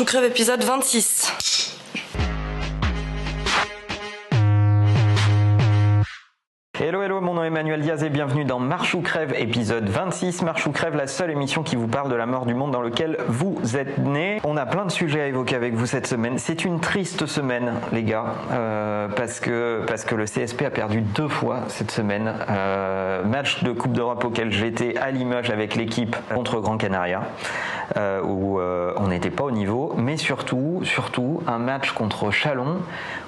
Ou crève épisode 26. Emmanuel Diaz et bienvenue dans Marche ou Crève, épisode 26. Marche ou Crève, la seule émission qui vous parle de la mort du monde dans lequel vous êtes né. On a plein de sujets à évoquer avec vous cette semaine. C'est une triste semaine, les gars, euh, parce, que, parce que le CSP a perdu deux fois cette semaine. Euh, match de Coupe d'Europe auquel j'étais à Limoges avec l'équipe contre Grand Canaria. Euh, où on n'était pas au niveau, mais surtout, surtout un match contre Chalon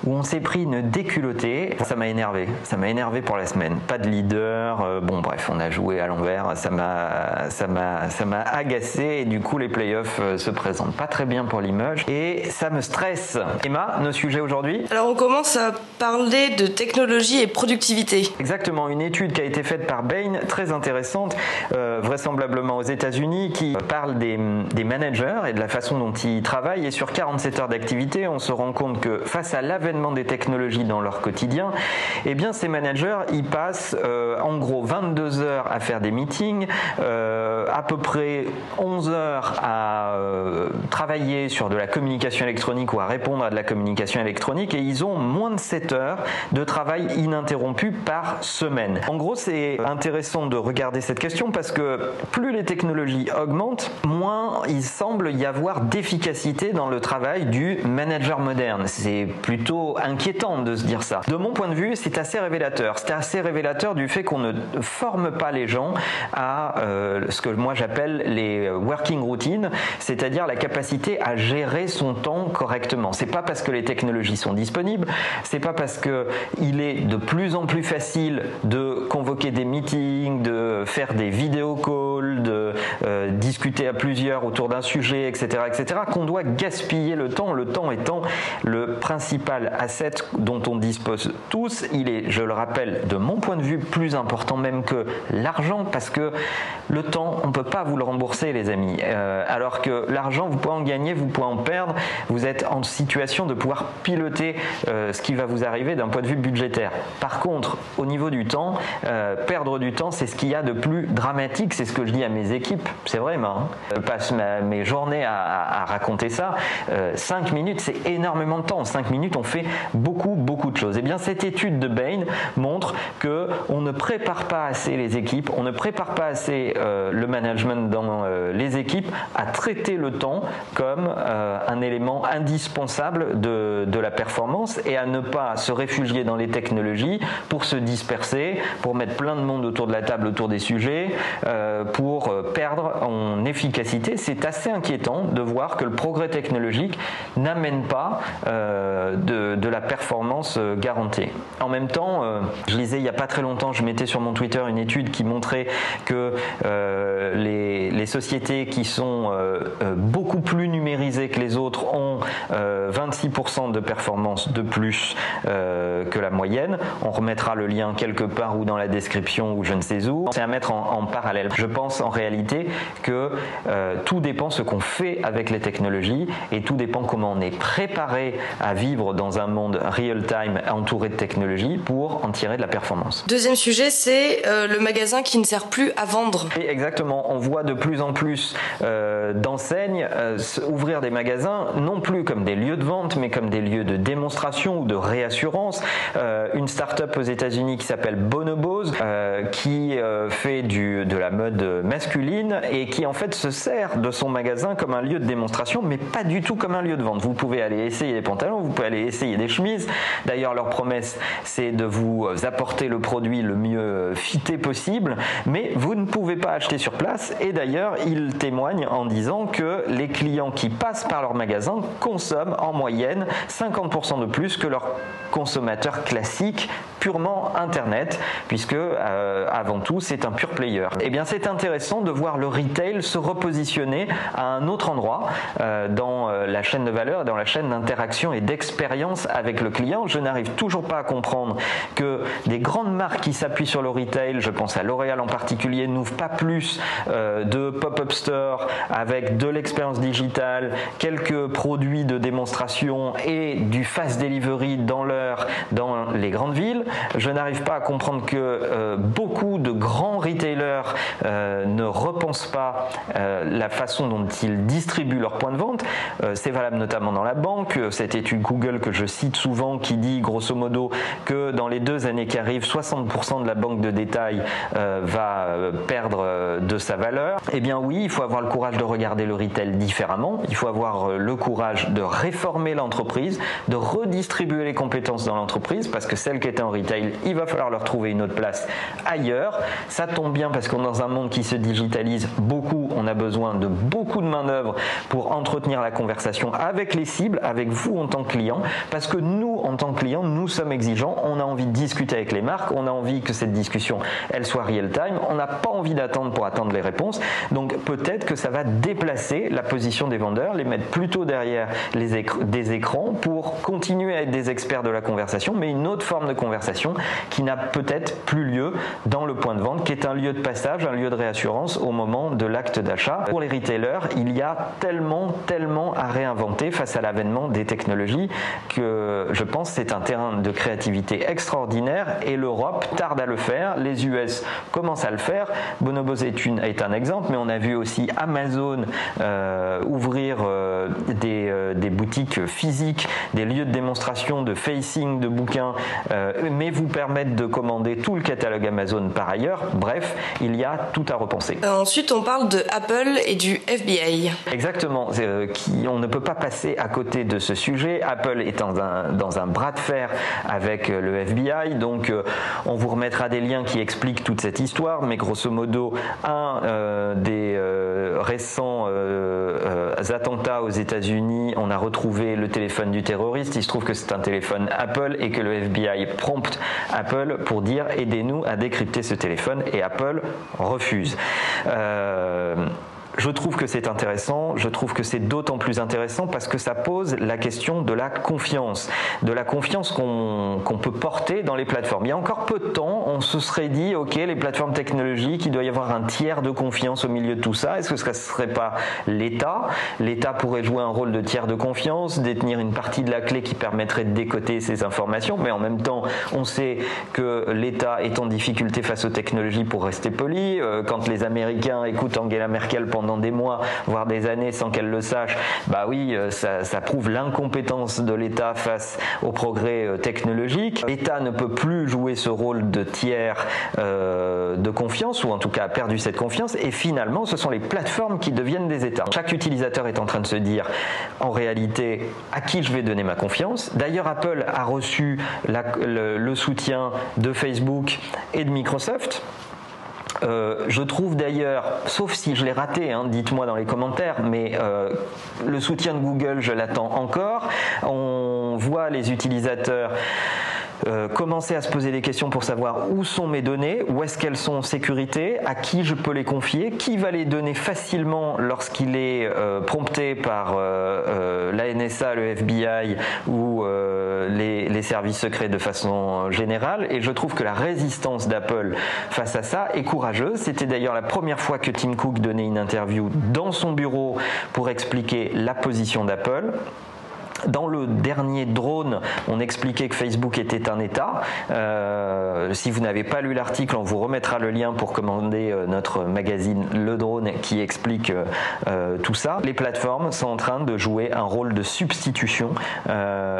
où on s'est pris une déculottée. Ça m'a énervé, ça m'a énervé pour la semaine. Pas de leader, euh, bon bref, on a joué à l'envers, ça m'a, ça m'a, ça m'a agacé et du coup les playoffs se présentent pas très bien pour Limoges et ça me stresse. Emma, nos sujets aujourd'hui Alors on commence à parler de technologie et productivité. Exactement, une étude qui a été faite par Bain, très intéressante, vraisemblablement aux États-Unis, qui parle des des managers et de la façon dont ils travaillent. Et sur 47 heures d'activité, on se rend compte que face à l'avènement des technologies dans leur quotidien, eh bien ces managers, ils passent euh, en gros 22 heures à faire des meetings, euh, à peu près 11 heures à euh, travailler sur de la communication électronique ou à répondre à de la communication électronique et ils ont moins de 7 heures de travail ininterrompu par semaine. En gros, c'est intéressant de regarder cette question parce que plus les technologies augmentent, moins il semble y avoir d'efficacité dans le travail du manager moderne. C'est plutôt inquiétant de se dire ça. De mon point de vue, c'est assez révélateur. C'est assez révélateur du fait qu'on ne forme pas les gens à euh, ce que moi j'appelle les working routines, c'est-à-dire la capacité à gérer son temps correctement. C'est pas parce que les technologies sont disponibles, c'est pas parce que il est de plus en plus facile de convoquer des meetings, de faire des vidéo calls, de euh, discuter à plusieurs autour d'un sujet, etc., etc., qu'on doit gaspiller le temps, le temps étant le principal asset dont on dispose tous. Il est, je le rappelle, de mon point de vue, plus important même que l'argent, parce que le temps, on ne peut pas vous le rembourser, les amis. Euh, alors que l'argent, vous pouvez en gagner, vous pouvez en perdre, vous êtes en situation de pouvoir piloter euh, ce qui va vous arriver d'un point de vue budgétaire. Par contre, au niveau du temps, perdre du temps, c'est ce qu'il y a de plus dramatique, c'est ce que je dis à mes équipes, c'est vrai, hein passe mes journées à, raconter ça. Euh, 5 minutes, c'est énormément de temps. En 5 minutes, on fait beaucoup, beaucoup de choses. Et eh bien, cette étude de Bain montre que on ne prépare pas assez les équipes, on ne prépare pas assez euh, le management dans euh, les équipes à traiter le temps comme euh, un élément indispensable de, de la performance et à ne pas se réfugier dans les technologies pour se disperser, pour mettre plein de monde autour de la table autour des sujets, pour perdre en efficacité c'est assez inquiétant de voir que le progrès technologique n'amène pas euh, de, la performance euh, garantie. En même temps, euh, je lisais il n'y a pas très longtemps, je mettais sur mon Twitter une étude qui montrait que les, les, sociétés qui sont beaucoup plus numérisées que les autres ont 26% de performance de plus que la moyenne. On remettra le lien quelque part ou dans la description ou je ne sais où. C'est à mettre en, en, parallèle. Je pense en réalité que tout dépend ce qu'on fait avec les technologies et tout dépend comment on est préparé à vivre dans un monde real-time entouré de technologies pour en tirer de la performance. Deuxième sujet, c'est euh, le magasin qui ne sert plus à vendre. exactement, on voit de plus en plus euh, d'enseignes euh, ouvrir des magasins non plus comme des lieux de vente mais comme des lieux de démonstration ou de réassurance. une start-up aux États-Unis qui s'appelle Bonobos qui fait du, de la mode masculine et qui en fait se sert de son magasin comme un lieu de démonstration, mais pas du tout comme un lieu de vente. Vous pouvez aller essayer des pantalons, vous pouvez aller essayer des chemises. D'ailleurs, leur promesse, c'est de vous apporter le produit le mieux fité possible, mais vous ne pouvez pas acheter sur place. Et d'ailleurs, ils témoignent en disant que les clients qui passent par leur magasin consomment en moyenne 50% de plus que leurs consommateurs classiques purement Internet, puisque euh, avant tout c'est un pure player. Et eh bien c'est intéressant de voir le retail se repositionner à un autre endroit euh, dans euh, la chaîne de valeur, dans la chaîne d'interaction et d'expérience avec le client. Je n'arrive toujours pas à comprendre que des grandes marques qui s'appuient sur le retail, je pense à L'Oréal en particulier, n'ouvrent pas plus de pop-up store avec de l'expérience digitale, quelques produits de démonstration et du fast delivery dans l'heure dans les grandes villes Je n'arrive pas à comprendre que beaucoup de grands retailers ne repensent pas la façon dont ils distribuent leurs points de vente. C'est valable notamment dans la banque. Cette étude Google que je cite souvent qui dit grosso modo que dans les deux années qui arrivent, 60% de la banque de détail va perdre de sa valeur. Eh bien oui, il faut avoir le courage de regarder le retail différemment. Il faut avoir le courage de réformer l'entreprise, de redistribuer les compétences dans l'entreprise, parce que celles qui étaient en il va falloir leur trouver une autre place ailleurs. Ça tombe bien parce qu'on est dans un monde qui se digitalise beaucoup, on a besoin de beaucoup de main-d'œuvre pour entretenir la conversation avec les cibles, avec vous en tant que client, parce que nous, en tant que client, nous sommes exigeants, on a envie de discuter avec les marques, on a envie que cette discussion, elle soit real-time, on n'a pas envie d'attendre pour attendre les réponses, donc peut-être que ça va déplacer la position des vendeurs, les mettre plutôt derrière des écrans pour continuer à être des experts de la conversation, mais une autre forme de conversation qui n'a peut-être plus lieu dans le point de vente, qui est un lieu de passage, un lieu de réassurance au moment de l'acte d'achat. Pour les retailers, il y a tellement, tellement à réinventer face à l'avènement des technologies que je pense c'est un terrain de créativité extraordinaire et l'Europe tarde à le faire. Les US commencent à le faire. Bonobo est, une, est un exemple, mais on a vu aussi Amazon euh, ouvrir euh, des, euh, des, boutiques physiques, des lieux de démonstration, de facing de bouquins, mais vous permettre de commander tout le catalogue Amazon par ailleurs. Bref, il y a tout à repenser. ensuite, on parle de Apple et du FBI. Exactement. Qui, on ne peut pas passer à côté de ce sujet. Apple est dans un, dans un bras de fer avec le FBI, donc on vous remettra des liens qui expliquent toute cette histoire, mais grosso modo, un des récents euh, euh, attentats aux États-Unis, on a retrouvé le téléphone du terroriste. Il se trouve que c'est un téléphone Apple et que le FBI prompte Apple pour dire aidez-nous à décrypter ce téléphone et Apple refuse. Euh, je trouve que c'est intéressant, je trouve que c'est d'autant plus intéressant parce que ça pose la question de la confiance, de la confiance qu'on peut porter dans les plateformes. Il y a encore peu de temps, on se serait dit, ok, les plateformes technologiques, il doit y avoir un tiers de confiance au milieu de tout ça. Est-ce que ce ne serait pas l'État? L'État pourrait jouer un rôle de tiers de confiance, détenir une partie de la clé qui permettrait de décoter ces informations, mais en même temps, on sait que l'État est en difficulté face aux technologies pour rester poli. Euh, quand les Américains écoutent Angela Merkel pendant des mois, voire des années sans qu'elle le sache, bah oui, euh, ça, prouve l'incompétence de l'État face au progrès euh, technologique. L'État ne peut plus jouer ce rôle de tiers euh, de confiance, ou en tout cas a perdu cette confiance, et finalement, ce sont les plateformes qui deviennent des États. Chaque utilisateur est en train de se dire, en réalité, à qui je vais donner ma confiance? D'ailleurs, Apple a reçu le soutien de Facebook et de Microsoft. Euh, je trouve d'ailleurs, sauf si je l'ai raté, hein, dites-moi dans les commentaires, mais euh, le soutien de Google, je l'attends encore. On voit les utilisateurs euh, commencer à se poser des questions pour savoir où sont mes données, où est-ce qu'elles sont en sécurité, à qui je peux les confier, qui va les donner facilement lorsqu'il est euh, prompté par euh, la NSA, le FBI ou les, services secrets de façon générale. Et je trouve que la résistance d'Apple face à ça est courageuse. C'était d'ailleurs la première fois que Tim Cook donnait une interview dans son bureau pour expliquer la position d'Apple. Dans le dernier drone, on expliquait que Facebook était un État. Euh, si vous n'avez pas lu l'article, on vous remettra le lien pour commander euh, notre magazine Le Drone qui explique euh, tout ça. Les plateformes sont en train de jouer un rôle de substitution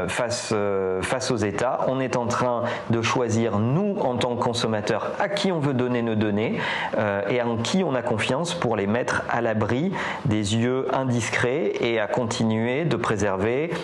face, face aux États. On est en train de choisir, nous, en tant que consommateurs, à qui on veut donner nos données et en qui on a confiance pour les mettre à l'abri des yeux indiscrets et à continuer de préserver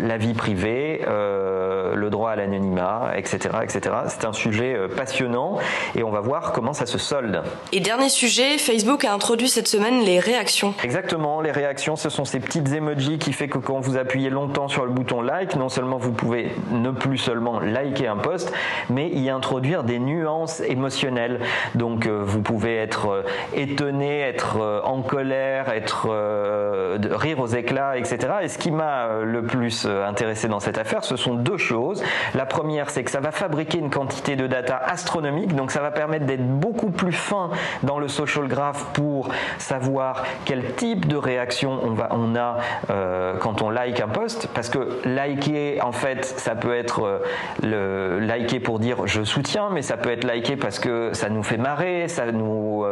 la vie privée, euh, le droit à l'anonymat, etc., etc. C'est un sujet euh, passionnant et on va voir comment ça se solde. Et dernier sujet, Facebook a introduit cette semaine les réactions. Exactement, les réactions, ce sont ces petites emojis qui fait que quand vous appuyez longtemps sur le bouton like, non seulement vous pouvez ne plus seulement liker un post, mais y introduire des nuances émotionnelles. Donc euh, vous pouvez être étonné, être en colère, être rire aux éclats, etc. Et ce qui m'a le plus plus intéressé dans cette affaire, ce sont deux choses. La première, c'est que ça va fabriquer une quantité de data astronomique, donc ça va permettre d'être beaucoup plus fin dans le social graph pour savoir quel type de réaction on, on a quand on like un post, parce que liker, en fait, ça peut être le liker pour dire je soutiens, mais ça peut être liker parce que ça nous fait marrer, ça nous,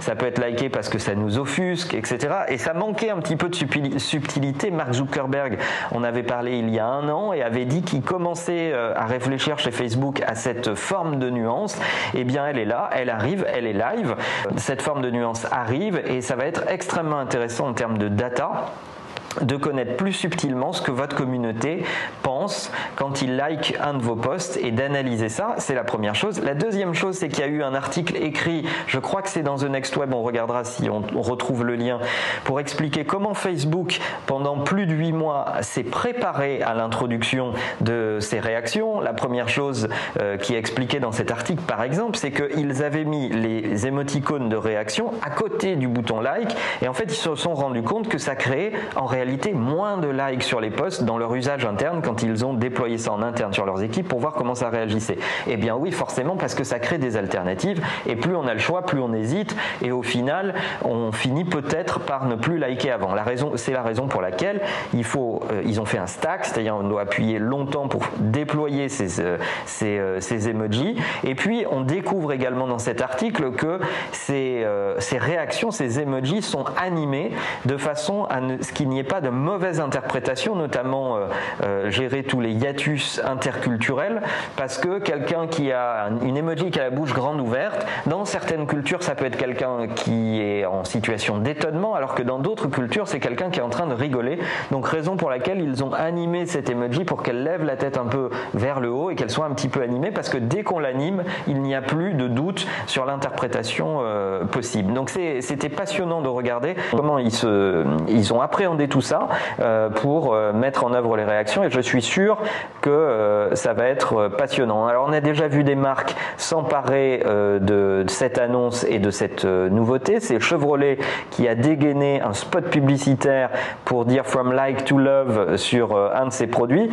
ça peut être liker parce que ça nous offusque, etc. Et ça manquait un petit peu de subtilité. Mark Zuckerberg en avait il y a un an et avait dit qu'il commençait euh, à réfléchir chez Facebook à cette forme de nuance. Eh bien, elle est là, elle arrive, elle est live. Cette forme de nuance arrive et ça va être extrêmement intéressant en termes de data de connaître plus subtilement ce que votre communauté pense quand il like un de vos posts et d'analyser ça, c'est la première chose. La deuxième chose, c'est qu'il y a eu un article écrit, je crois que c'est dans The Next Web, on regardera si on, retrouve le lien, pour expliquer comment Facebook, pendant plus de huit mois, s'est préparé à l'introduction de ces réactions. La première chose euh, qui est expliquée dans cet article, par exemple, c'est qu'ils avaient mis les émoticônes de réaction à côté du bouton like, et en fait, ils se sont rendus compte que ça créait en réalité moins de likes sur les posts dans leur usage interne quand ils ont déployé ça en interne sur leurs équipes pour voir comment ça réagissait. Eh bien oui, forcément, parce que ça crée des alternatives et plus on a le choix, plus on hésite et au final, on finit peut-être par ne plus liker avant. La raison, c'est la raison pour laquelle il faut, euh, ils ont fait un stack, c'est-à-dire on doit appuyer longtemps pour déployer ces, euh, ces, euh, ces, emojis. Et puis on découvre également dans cet article que ces, ces réactions, ces emojis sont animés de façon à ce qu'il n'y ait pas de mauvaise interprétation, notamment euh, euh, gérer tous les hiatus interculturels, parce que quelqu'un qui a une emoji qui a la bouche grande ouverte, dans certaines cultures, ça peut être quelqu'un qui est en situation d'étonnement, alors que dans d'autres cultures, c'est quelqu'un qui est en train de rigoler. Donc raison pour laquelle ils ont animé cette emoji pour qu'elle lève la tête un peu vers le haut et qu'elle soit un petit peu animée, parce que dès qu'on l'anime, il n'y a plus de doute sur l'interprétation euh, possible. Donc c'était passionnant de regarder comment ils, se, ils ont appréhendé tout ça euh, pour euh, mettre en œuvre les réactions et je suis sûr que euh, ça va être passionnant. Alors on a déjà vu des marques s'emparer de cette annonce et de cette nouveauté. C'est Chevrolet qui a dégainé un spot publicitaire pour dire From Like to Love sur un de ses produits.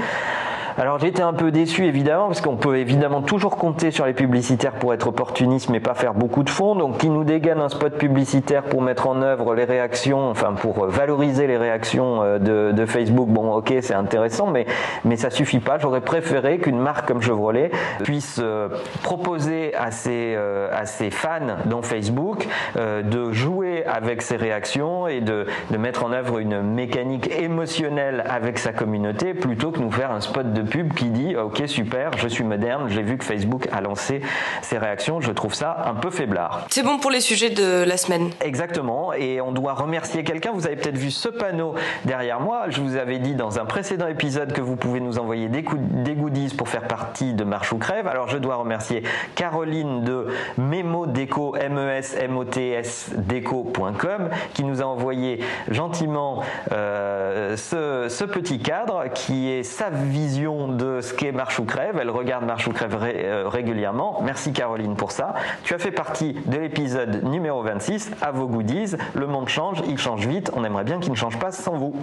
Alors j'étais un peu déçu évidemment parce qu'on peut évidemment toujours compter sur les publicitaires pour être opportuniste mais pas faire beaucoup de fonds. Donc qui nous dégaine un spot publicitaire pour mettre en œuvre les réactions, enfin pour valoriser les réactions euh, de, Facebook. Bon ok c'est intéressant mais mais ça suffit pas. J'aurais préféré qu'une marque comme Chevrolet puisse euh, proposer à ses euh, à ses fans dans Facebook de jouer avec ses réactions et de de mettre en œuvre une mécanique émotionnelle avec sa communauté plutôt que nous faire un spot de pub qui dit ok super, je suis moderne, j'ai vu que Facebook a lancé ses réactions, je trouve ça un peu faiblard. C'est bon pour les sujets de la semaine. Exactement, et on doit remercier quelqu'un. Vous avez peut-être vu ce panneau derrière moi. Je vous avais dit dans un précédent épisode que vous pouvez nous envoyer des, des goodies pour faire partie de Marche ou Crève. Alors je dois remercier Caroline de Memo Déco, m e s m o t s déco.com qui nous a envoyé gentiment euh, ce, ce petit cadre qui est sa vision de ce qu'est Marche ou Crève. Elle regarde Marche ou Crève euh, régulièrement. Merci Caroline pour ça. Tu as fait partie de l'épisode numéro 26. À vos goodies. Le monde change, il change vite. On aimerait bien qu'il ne change pas sans vous.